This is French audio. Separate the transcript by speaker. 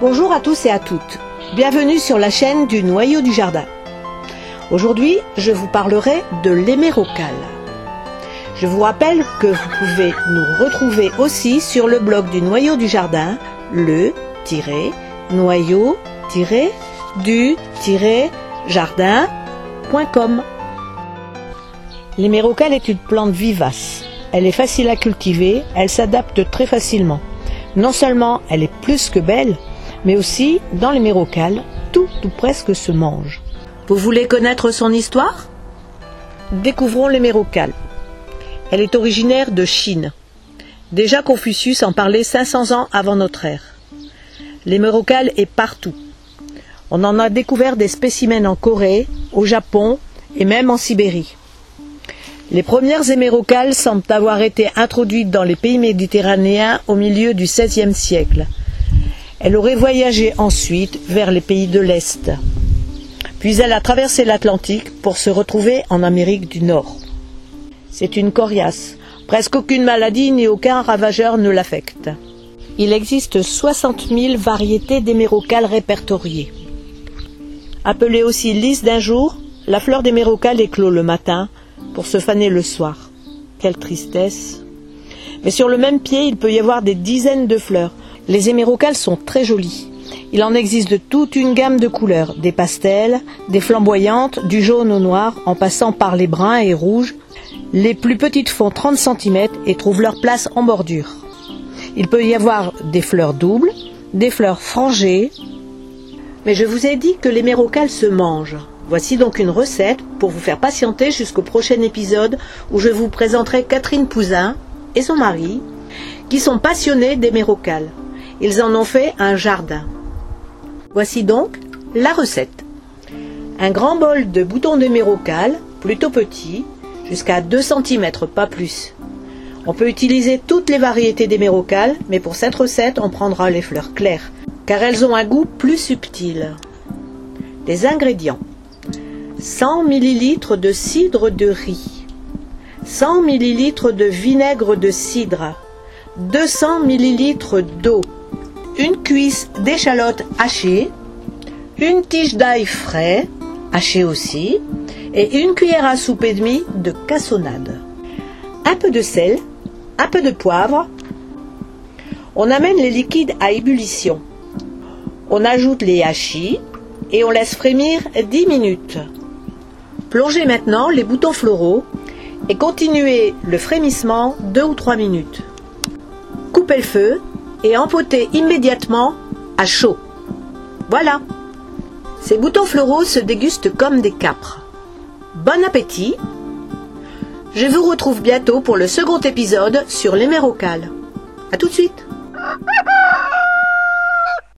Speaker 1: Bonjour à tous et à toutes. Bienvenue sur la chaîne du noyau du jardin. Aujourd'hui, je vous parlerai de l'hémérocal. Je vous rappelle que vous pouvez nous retrouver aussi sur le blog du noyau du jardin, le-noyau-du-jardin.com. L'hémérocal est une plante vivace. Elle est facile à cultiver, elle s'adapte très facilement. Non seulement elle est plus que belle, mais aussi, dans les mérocales, tout ou presque se mange. Vous voulez connaître son histoire? Découvrons les mérocales. Elle est originaire de Chine. Déjà Confucius en parlait 500 ans avant notre ère. L'hémérocale est partout. On en a découvert des spécimens en Corée, au Japon et même en Sibérie. Les premières hémérocales semblent avoir été introduites dans les pays méditerranéens au milieu du XVIe siècle. Elle aurait voyagé ensuite vers les pays de l'Est. Puis elle a traversé l'Atlantique pour se retrouver en Amérique du Nord. C'est une coriace. Presque aucune maladie ni aucun ravageur ne l'affecte. Il existe 60 000 variétés d'hémérocales répertoriées. Appelée aussi lys d'un jour, la fleur d'hémérocale éclot le matin pour se faner le soir. Quelle tristesse. Mais sur le même pied, il peut y avoir des dizaines de fleurs, les hémérocales sont très jolies. Il en existe de toute une gamme de couleurs, des pastels, des flamboyantes, du jaune au noir, en passant par les bruns et rouges. Les plus petites font 30 cm et trouvent leur place en bordure. Il peut y avoir des fleurs doubles, des fleurs frangées. Mais je vous ai dit que l'hémérocale se mange. Voici donc une recette pour vous faire patienter jusqu'au prochain épisode où je vous présenterai Catherine Pouzin et son mari, qui sont passionnés d'hémérocales. Ils en ont fait un jardin. Voici donc la recette. Un grand bol de boutons de mérocal, plutôt petit, jusqu'à 2 cm, pas plus. On peut utiliser toutes les variétés des mérocales, mais pour cette recette, on prendra les fleurs claires, car elles ont un goût plus subtil. Les ingrédients 100 ml de cidre de riz, 100 ml de vinaigre de cidre, 200 ml d'eau, une cuisse d'échalotes hachées, une tige d'ail frais, haché aussi, et une cuillère à soupe et demie de cassonade. Un peu de sel, un peu de poivre. On amène les liquides à ébullition. On ajoute les hachis et on laisse frémir 10 minutes. Plongez maintenant les boutons floraux et continuez le frémissement 2 ou 3 minutes. Coupez le feu et empoter immédiatement à chaud. Voilà. Ces boutons floraux se dégustent comme des capres. Bon appétit. Je vous retrouve bientôt pour le second épisode sur l'hémérocale. A tout de suite.